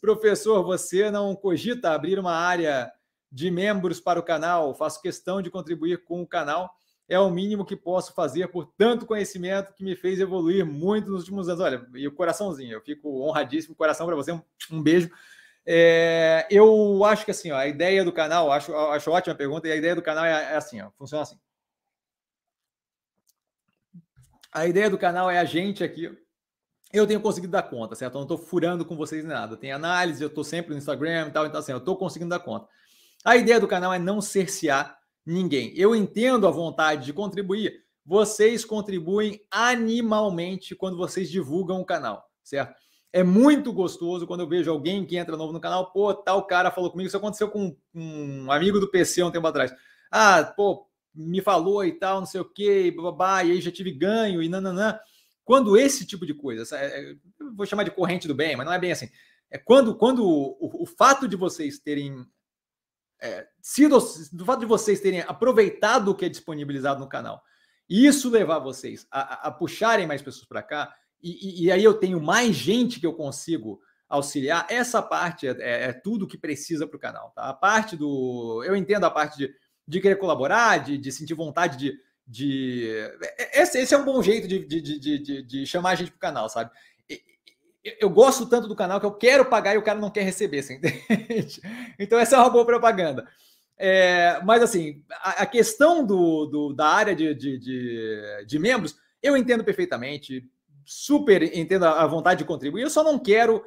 Professor, você não cogita abrir uma área de membros para o canal? Faço questão de contribuir com o canal. É o mínimo que posso fazer por tanto conhecimento que me fez evoluir muito nos últimos anos. Olha, e o coraçãozinho, eu fico honradíssimo. Coração para você, um, um beijo. É, eu acho que assim, ó, a ideia do canal, acho, acho ótima a pergunta, e a ideia do canal é, é assim, ó, funciona assim. A ideia do canal é a gente aqui eu tenho conseguido dar conta, certo? Eu não estou furando com vocês nem nada. Tem análise, eu estou sempre no Instagram e tal, então assim, eu estou conseguindo dar conta. A ideia do canal é não cercear ninguém. Eu entendo a vontade de contribuir. Vocês contribuem animalmente quando vocês divulgam o canal, certo? É muito gostoso quando eu vejo alguém que entra novo no canal, pô, tal cara falou comigo, isso aconteceu com um amigo do PC um tempo atrás. Ah, pô, me falou e tal, não sei o quê, babá, e aí já tive ganho e nananã. Quando esse tipo de coisa, é, vou chamar de corrente do bem, mas não é bem assim. É quando, quando o, o fato de vocês terem é, sido, do fato de vocês terem aproveitado o que é disponibilizado no canal, e isso levar vocês a, a puxarem mais pessoas para cá, e, e, e, aí eu tenho mais gente que eu consigo auxiliar, essa parte é, é, é tudo que precisa para o canal. Tá? A parte do. Eu entendo a parte de, de querer colaborar, de, de sentir vontade de de. Esse, esse é um bom jeito de, de, de, de, de chamar a gente para o canal, sabe? Eu gosto tanto do canal que eu quero pagar e o cara não quer receber, você entende? Então, essa é uma boa propaganda. É, mas, assim, a, a questão do, do, da área de, de, de, de, membros, eu entendo perfeitamente, super entendo a, a vontade de contribuir, eu só não quero.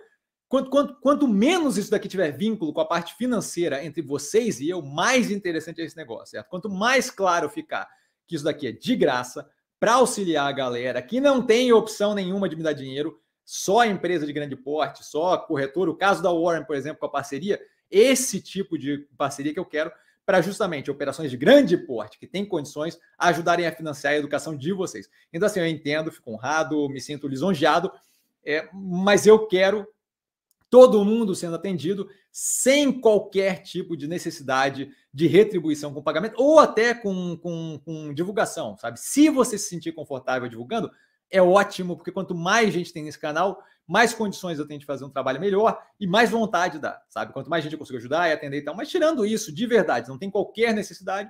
Quanto, quanto, quanto menos isso daqui tiver vínculo com a parte financeira entre vocês e eu, mais interessante é esse negócio, certo? Quanto mais claro ficar que isso daqui é de graça para auxiliar a galera que não tem opção nenhuma de me dar dinheiro, só empresa de grande porte, só corretor. O caso da Warren, por exemplo, com a parceria, esse tipo de parceria que eu quero para justamente operações de grande porte, que têm condições, ajudarem a financiar a educação de vocês. Então, assim, eu entendo, fico honrado, me sinto lisonjeado, é, mas eu quero todo mundo sendo atendido sem qualquer tipo de necessidade de retribuição com pagamento ou até com, com, com, divulgação, sabe? Se você se sentir confortável divulgando, é ótimo, porque quanto mais gente tem nesse canal, mais condições eu tenho de fazer um trabalho melhor e mais vontade dá, sabe? Quanto mais gente eu consigo ajudar e atender e tal. Mas tirando isso, de verdade, não tem qualquer necessidade.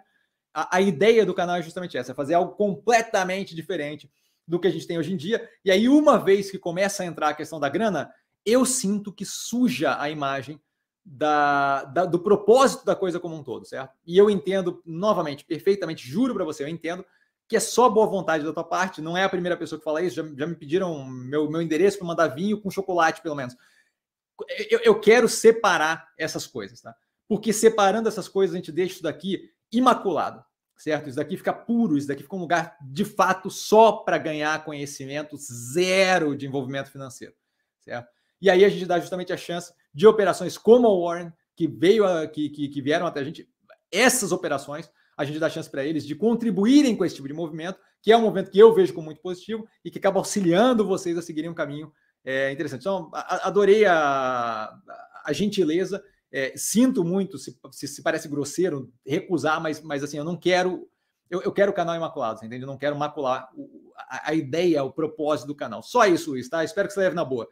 A, a ideia do canal é justamente essa: é fazer algo completamente diferente do que a gente tem hoje em dia. E aí, uma vez que começa a entrar a questão da grana, eu sinto que suja a imagem da, da, do propósito da coisa como um todo, certo? E eu entendo, novamente, perfeitamente, juro para você, eu entendo que é só boa vontade da tua parte, não é a primeira pessoa que fala isso, já, já me pediram meu, meu endereço para mandar vinho com chocolate, pelo menos. Eu, eu quero separar essas coisas, tá? Porque separando essas coisas, a gente deixa isso daqui imaculado, certo? Isso daqui fica puro, isso daqui fica um lugar de fato só para ganhar conhecimento, zero de envolvimento financeiro, certo? E aí a gente dá justamente a chance de operações como a Warren, que veio a, que, que, que vieram até a gente, essas operações, a gente dá chance para eles de contribuírem com esse tipo de movimento, que é um movimento que eu vejo como muito positivo e que acaba auxiliando vocês a seguirem um caminho é, interessante. Então, adorei a, a gentileza. É, sinto muito se, se, se, parece grosseiro recusar, mas, mas assim, eu não quero. Eu, eu quero o canal imaculado, entende? Eu não quero macular o, a, a, ideia, o propósito do canal. Só isso, Luiz, tá? Espero que você leve na boa.